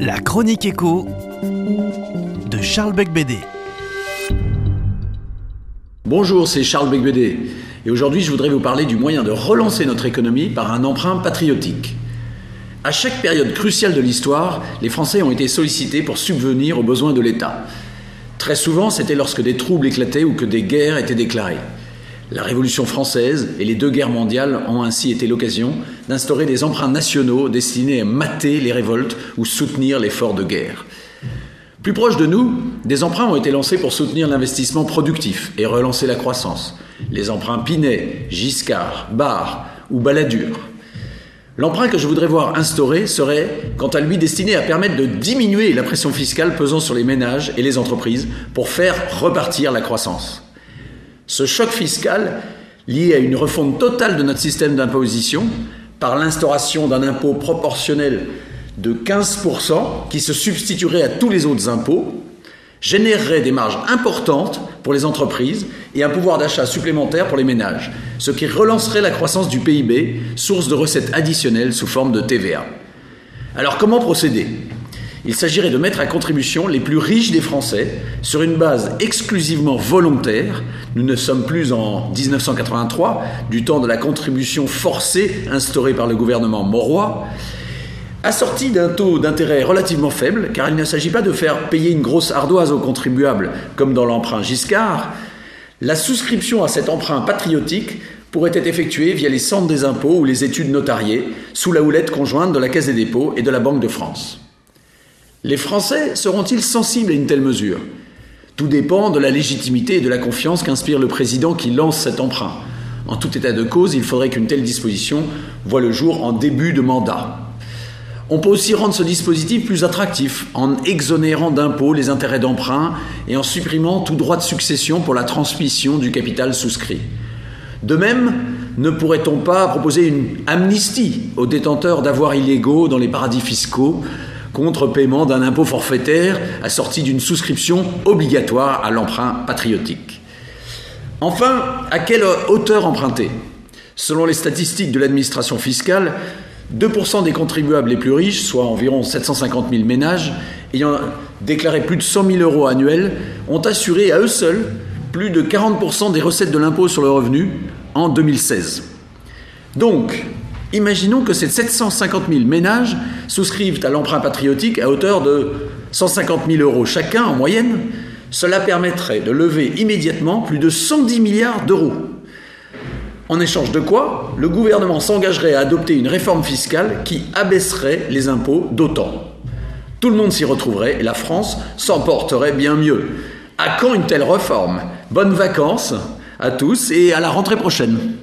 La chronique écho de Charles Becbédé. Bonjour, c'est Charles Becbédé. Et aujourd'hui, je voudrais vous parler du moyen de relancer notre économie par un emprunt patriotique. À chaque période cruciale de l'histoire, les Français ont été sollicités pour subvenir aux besoins de l'État. Très souvent, c'était lorsque des troubles éclataient ou que des guerres étaient déclarées. La Révolution française et les deux guerres mondiales ont ainsi été l'occasion d'instaurer des emprunts nationaux destinés à mater les révoltes ou soutenir l'effort de guerre. Plus proche de nous, des emprunts ont été lancés pour soutenir l'investissement productif et relancer la croissance. Les emprunts Pinet, Giscard, Barre ou Balladur. L'emprunt que je voudrais voir instauré serait, quant à lui, destiné à permettre de diminuer la pression fiscale pesant sur les ménages et les entreprises pour faire repartir la croissance. Ce choc fiscal, lié à une refonte totale de notre système d'imposition, par l'instauration d'un impôt proportionnel de 15% qui se substituerait à tous les autres impôts, générerait des marges importantes pour les entreprises et un pouvoir d'achat supplémentaire pour les ménages, ce qui relancerait la croissance du PIB, source de recettes additionnelles sous forme de TVA. Alors comment procéder? Il s'agirait de mettre à contribution les plus riches des Français sur une base exclusivement volontaire. Nous ne sommes plus en 1983, du temps de la contribution forcée instaurée par le gouvernement Mauroy, assortie d'un taux d'intérêt relativement faible, car il ne s'agit pas de faire payer une grosse ardoise aux contribuables comme dans l'emprunt Giscard. La souscription à cet emprunt patriotique pourrait être effectuée via les centres des impôts ou les études notariées, sous la houlette conjointe de la Caisse des dépôts et de la Banque de France. Les Français seront-ils sensibles à une telle mesure? Tout dépend de la légitimité et de la confiance qu'inspire le président qui lance cet emprunt. En tout état de cause, il faudrait qu'une telle disposition voie le jour en début de mandat. On peut aussi rendre ce dispositif plus attractif en exonérant d'impôts les intérêts d'emprunt et en supprimant tout droit de succession pour la transmission du capital souscrit. De même, ne pourrait-on pas proposer une amnistie aux détenteurs d'avoirs illégaux dans les paradis fiscaux contre paiement d'un impôt forfaitaire assorti d'une souscription obligatoire à l'emprunt patriotique. Enfin, à quelle hauteur emprunter? Selon les statistiques de l'administration fiscale, 2% des contribuables les plus riches, soit environ 750 000 ménages, ayant déclaré plus de 100 000 euros annuels, ont assuré à eux seuls plus de 40% des recettes de l'impôt sur le revenu en 2016. Donc, Imaginons que ces 750 000 ménages souscrivent à l'emprunt patriotique à hauteur de 150 000 euros chacun en moyenne. Cela permettrait de lever immédiatement plus de 110 milliards d'euros. En échange de quoi, le gouvernement s'engagerait à adopter une réforme fiscale qui abaisserait les impôts d'autant. Tout le monde s'y retrouverait et la France s'en porterait bien mieux. À quand une telle réforme? Bonnes vacances à tous et à la rentrée prochaine.